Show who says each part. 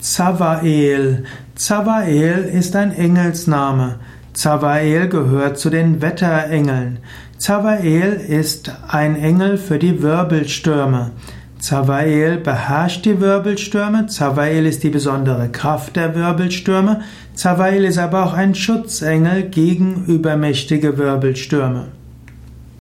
Speaker 1: Zavael. Zavael ist ein Engelsname. Zavael gehört zu den Wetterengeln. Zavael ist ein Engel für die Wirbelstürme. Zavael beherrscht die Wirbelstürme. Zavael ist die besondere Kraft der Wirbelstürme. Zavael ist aber auch ein Schutzengel gegen übermächtige Wirbelstürme.